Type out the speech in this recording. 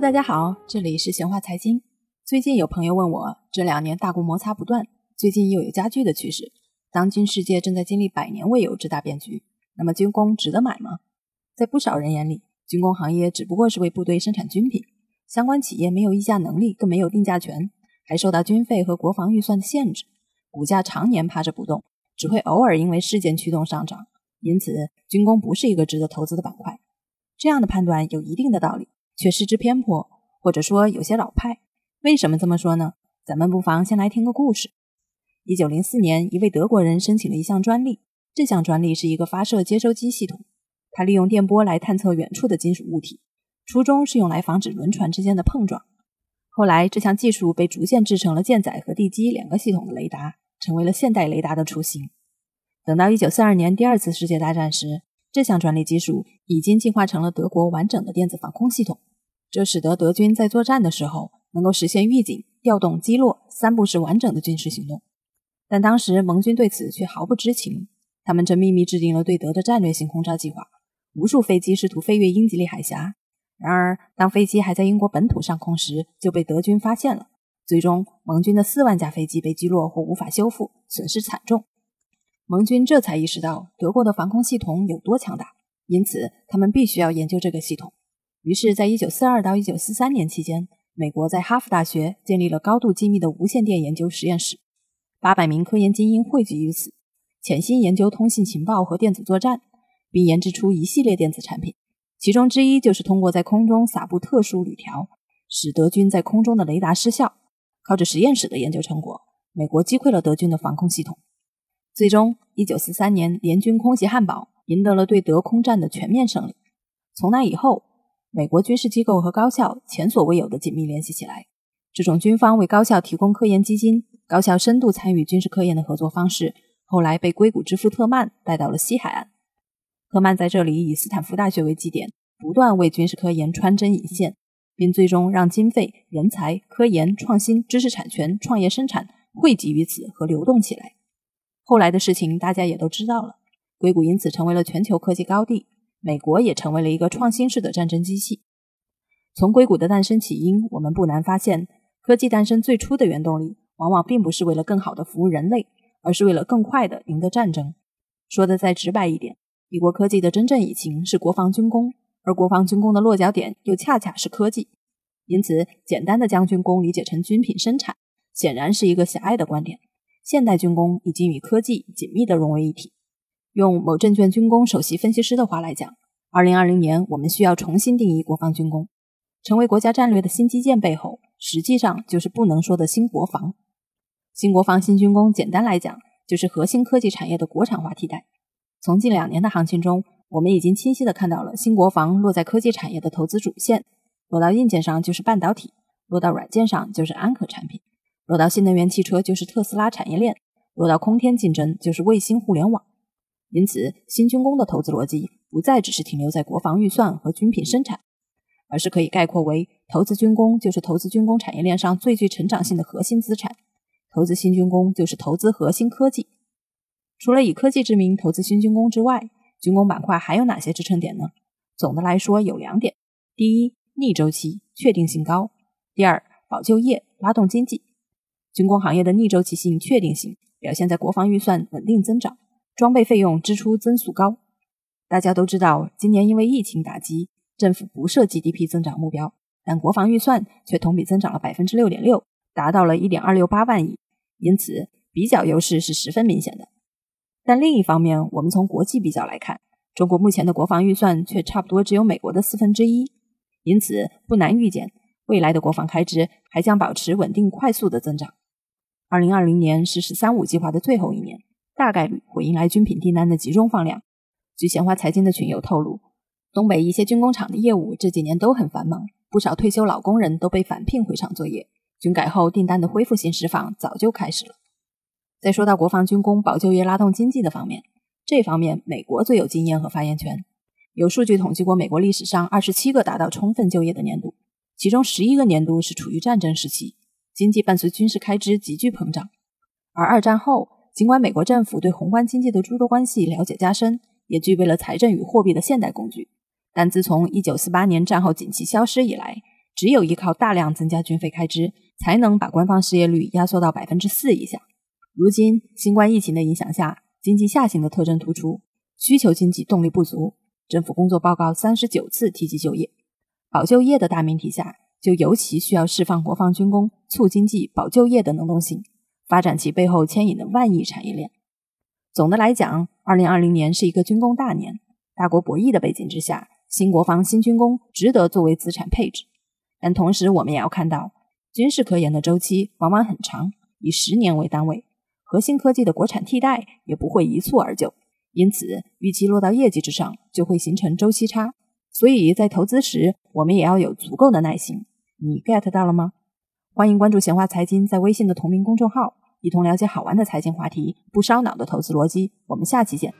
大家好，这里是闲话财经。最近有朋友问我，这两年大国摩擦不断，最近又有加剧的趋势，当今世界正在经历百年未有之大变局，那么军工值得买吗？在不少人眼里，军工行业只不过是为部队生产军品，相关企业没有议价能力，更没有定价权，还受到军费和国防预算的限制，股价常年趴着不动，只会偶尔因为事件驱动上涨。因此，军工不是一个值得投资的板块。这样的判断有一定的道理。却失之偏颇，或者说有些老派。为什么这么说呢？咱们不妨先来听个故事。一九零四年，一位德国人申请了一项专利，这项专利是一个发射接收机系统，它利用电波来探测远处的金属物体，初衷是用来防止轮船之间的碰撞。后来，这项技术被逐渐制成了舰载和地基两个系统的雷达，成为了现代雷达的雏形。等到一九四二年第二次世界大战时，这项专利技术已经进化成了德国完整的电子防空系统，这使得德军在作战的时候能够实现预警、调动、击落三步式完整的军事行动。但当时盟军对此却毫不知情，他们正秘密制定了对德的战略性轰炸计划，无数飞机试图飞越英吉利海峡。然而，当飞机还在英国本土上空时，就被德军发现了。最终，盟军的四万架飞机被击落或无法修复，损失惨重。盟军这才意识到德国的防空系统有多强大，因此他们必须要研究这个系统。于是，在1942到1943年期间，美国在哈佛大学建立了高度机密的无线电研究实验室，八百名科研精英汇集于此，潜心研究通信情报和电子作战，并研制出一系列电子产品。其中之一就是通过在空中撒布特殊铝条，使德军在空中的雷达失效。靠着实验室的研究成果，美国击溃了德军的防空系统。最终，一九四三年，联军空袭汉堡，赢得了对德空战的全面胜利。从那以后，美国军事机构和高校前所未有的紧密联系起来。这种军方为高校提供科研基金、高校深度参与军事科研的合作方式，后来被硅谷之父特曼带到了西海岸。特曼在这里以斯坦福大学为基点，不断为军事科研穿针引线，并最终让经费、人才、科研、创新、知识产权、创业生产汇集于此和流动起来。后来的事情大家也都知道了，硅谷因此成为了全球科技高地，美国也成为了一个创新式的战争机器。从硅谷的诞生起因，我们不难发现，科技诞生最初的原动力往往并不是为了更好的服务人类，而是为了更快的赢得战争。说的再直白一点，一国科技的真正引擎是国防军工，而国防军工的落脚点又恰恰是科技。因此，简单的将军工理解成军品生产，显然是一个狭隘的观点。现代军工已经与科技紧密地融为一体。用某证券军工首席分析师的话来讲，二零二零年我们需要重新定义国防军工，成为国家战略的新基建背后，实际上就是不能说的新国防。新国防、新军工，简单来讲就是核心科技产业的国产化替代。从近两年的行情中，我们已经清晰地看到了新国防落在科技产业的投资主线，落到硬件上就是半导体，落到软件上就是安可产品。落到新能源汽车就是特斯拉产业链，落到空天竞争就是卫星互联网。因此，新军工的投资逻辑不再只是停留在国防预算和军品生产，而是可以概括为：投资军工就是投资军工产业链上最具成长性的核心资产；投资新军工就是投资核心科技。除了以科技之名投资新军工之外，军工板块还有哪些支撑点呢？总的来说有两点：第一，逆周期确定性高；第二，保就业拉动经济。军工行业的逆周期性确定性表现在国防预算稳定增长，装备费用支出增速高。大家都知道，今年因为疫情打击，政府不设 GDP 增长目标，但国防预算却同比增长了百分之六点六，达到了一点二六八万亿，因此比较优势是十分明显的。但另一方面，我们从国际比较来看，中国目前的国防预算却差不多只有美国的四分之一，因此不难预见，未来的国防开支还将保持稳定快速的增长。二零二零年是“十三五”计划的最后一年，大概率会迎来军品订单的集中放量。据闲话财经的群友透露，东北一些军工厂的业务这几年都很繁忙，不少退休老工人都被返聘回厂作业。军改后订单的恢复性释放早就开始了。再说到国防军工保就业、拉动经济的方面，这方面美国最有经验和发言权。有数据统计过美国历史上二十七个达到充分就业的年度，其中十一个年度是处于战争时期。经济伴随军事开支急剧膨胀，而二战后，尽管美国政府对宏观经济的诸多关系了解加深，也具备了财政与货币的现代工具，但自从1948年战后景气消失以来，只有依靠大量增加军费开支，才能把官方失业率压缩到百分之四以下。如今，新冠疫情的影响下，经济下行的特征突出，需求经济动力不足。政府工作报告三十九次提及就业、保就业的大命题下，就尤其需要释放国防军工、促经济、保就业的能动性，发展其背后牵引的万亿产业链。总的来讲，二零二零年是一个军工大年。大国博弈的背景之下，新国防、新军工值得作为资产配置。但同时，我们也要看到，军事科研的周期往往很长，以十年为单位，核心科技的国产替代也不会一蹴而就。因此，预期落到业绩之上，就会形成周期差。所以在投资时，我们也要有足够的耐心。你 get 到了吗？欢迎关注闲话财经在微信的同名公众号，一同了解好玩的财经话题，不烧脑的投资逻辑。我们下期见。